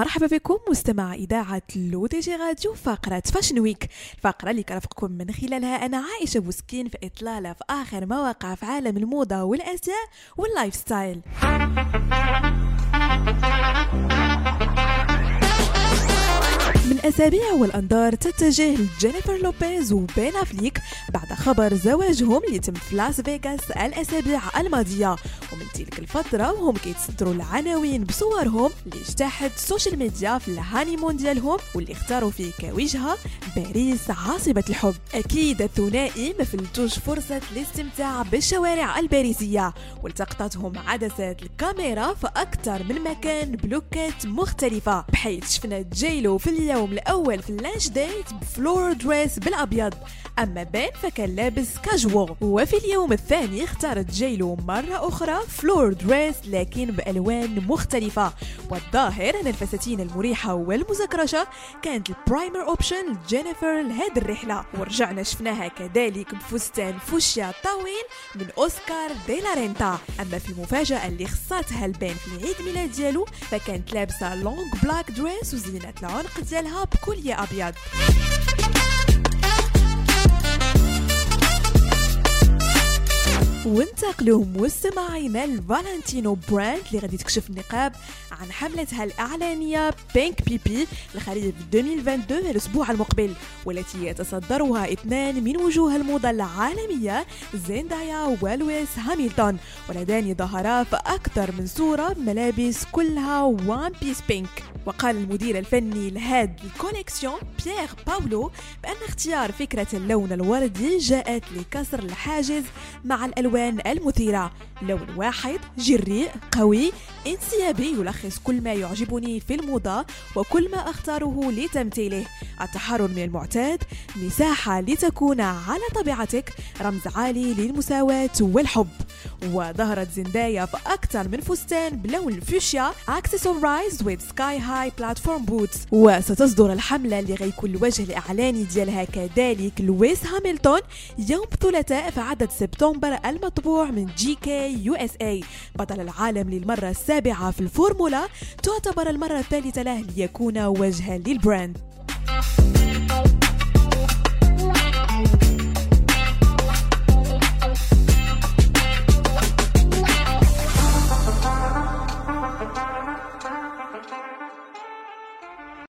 مرحبا بكم مستمع إذاعة لو جي راديو فقرة Fashion Week الفقرة اللي كنرافقكم من خلالها أنا عائشة بوسكين في إطلالة في آخر ما وقع في عالم الموضة والأزياء وال lifestyle من أسابيع والأنظار تتجه لجينيفر لوبيز وبين أفليك بعد خبر زواجهم اللي تم في لاس فيغاس الأسابيع الماضية. ومن تلك الفترة وهم كيتصدروا العناوين بصورهم اللي اجتاحت ال social media في ال honeymoon ديالهم واللي اختاروا فيه كوجهة باريس عاصمة الحب. أكيد الثنائي ما فلتوش فرصة الاستمتاع بالشوارع الباريسية والتقطتهم عدسات الكاميرا في أكثر من مكان بلوكات مختلفة بحيث شفنا جيلو في اليوم الأول في ال lunch date ب floral dress بالأبيض. أما بين فكان لابس كاجوال. وفي اليوم الثاني اختارت جيلو مرة أخرى floral dress لكن بألوان مختلفة. والظاهر أن الفساتين المريحة والمزكرشة كانت ال primary option لجينيفر لهذه الرحلة. ورجعنا شفناها كذلك بفستان فوشيا طويل من أوسكار دي لا رينتا. أما في المفاجأة اللي خصاتها لبين في عيد ميلاد ديالو فكانت لابسة long black dress وزينت العنق ديالها ب collier أبيض. وانتقلوا مستمعينا لفالنتينو brand اللي غادي تكشف النقاب عن حملتها الإعلانية Pink PP لخريف 2022 الأسبوع المقبل والتي يتصدرها اثنان من وجوه الموضة العالمية زيندايا ولويس هاميلتون واللذان ظهرا في أكثر من صورة بملابس كلها one piece pink وقال المدير الفني لهاد ال collection بيير باولو بأن اختيار فكرة اللون الوردي جاءت لكسر الحاجز مع الألوان المثيرة. لون واحد جريء قوي انسيابي يلخص كل ما يعجبني في الموضة وكل ما أختاره لتمثيله. التحرر من المعتاد مساحة لتكون على طبيعتك رمز عالي للمساواة والحب. وظهرت زندايا في أكثر من فستان بلون الفوشيا accessorized with sky high platform boots. وستصدر الحملة اللي غيكون الوجه الإعلاني ديالها كذلك لويس هامilton يوم الثلاثاء في عدد سبتمبر المطبوع من GQ USA بطل العالم للمرة السابعة في الفورمولا تعتبر المرة الثالثة له ليكون وجها لل brand.